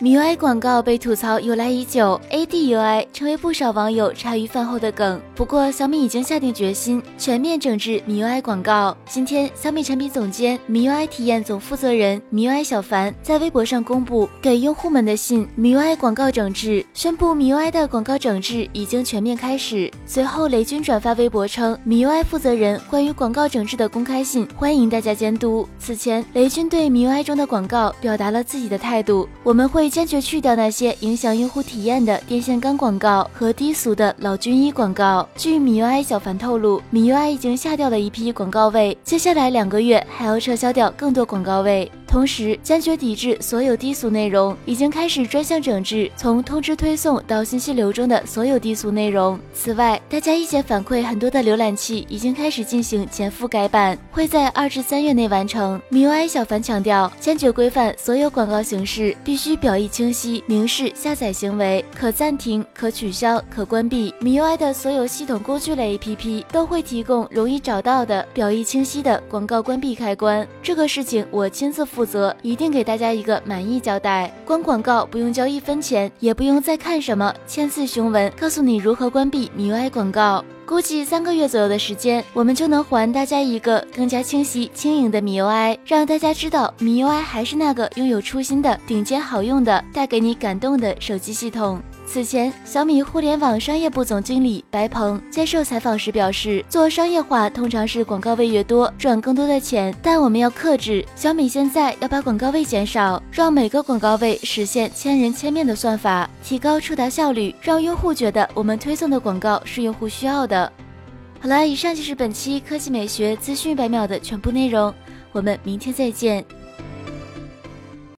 MIUI 广告被吐槽由来已久，ADUI 成为不少网友茶余饭后的梗。不过，小米已经下定决心全面整治 MIUI 广告。今天，小米产品总监、MIUI 体验总负责人 MIUI 小凡在微博上公布给用户们的信：MIUI 广告整治，宣布 MIUI 的广告整治已经全面开始。随后，雷军转发微博称，MIUI 负责人关于广告整治的公开信，欢迎大家监督。此前，雷军对 MIUI 中的广告表达了自己的态度：我们会。坚决去掉那些影响用户体验的电线杆广告和低俗的老军医广告。据米 UI 小凡透露，米 UI 已经下掉了一批广告位，接下来两个月还要撤销掉更多广告位。同时，坚决抵制所有低俗内容，已经开始专项整治从通知推送到信息流中的所有低俗内容。此外，大家意见反馈很多的浏览器已经开始进行前覆改版，会在二至三月内完成。MIUI 小凡强调，坚决规范所有广告形式必须表意清晰，明示下载行为，可暂停、可取消、可关闭。MIUI 的所有系统工具类 APP 都会提供容易找到的表意清晰的广告关闭开关。这个事情我亲自。负责一定给大家一个满意交代，关广告不用交一分钱，也不用再看什么千字雄文，告诉你如何关闭 MIUI 广告。估计三个月左右的时间，我们就能还大家一个更加清晰轻盈的 MIUI，让大家知道 MIUI 还是那个拥有初心的顶尖好用的、带给你感动的手机系统。此前，小米互联网商业部总经理白鹏接受采访时表示，做商业化通常是广告位越多赚更多的钱，但我们要克制。小米现在要把广告位减少，让每个广告位实现千人千面的算法，提高触达效率，让用户觉得我们推送的广告是用户需要的。好了，以上就是本期科技美学资讯百秒的全部内容，我们明天再见。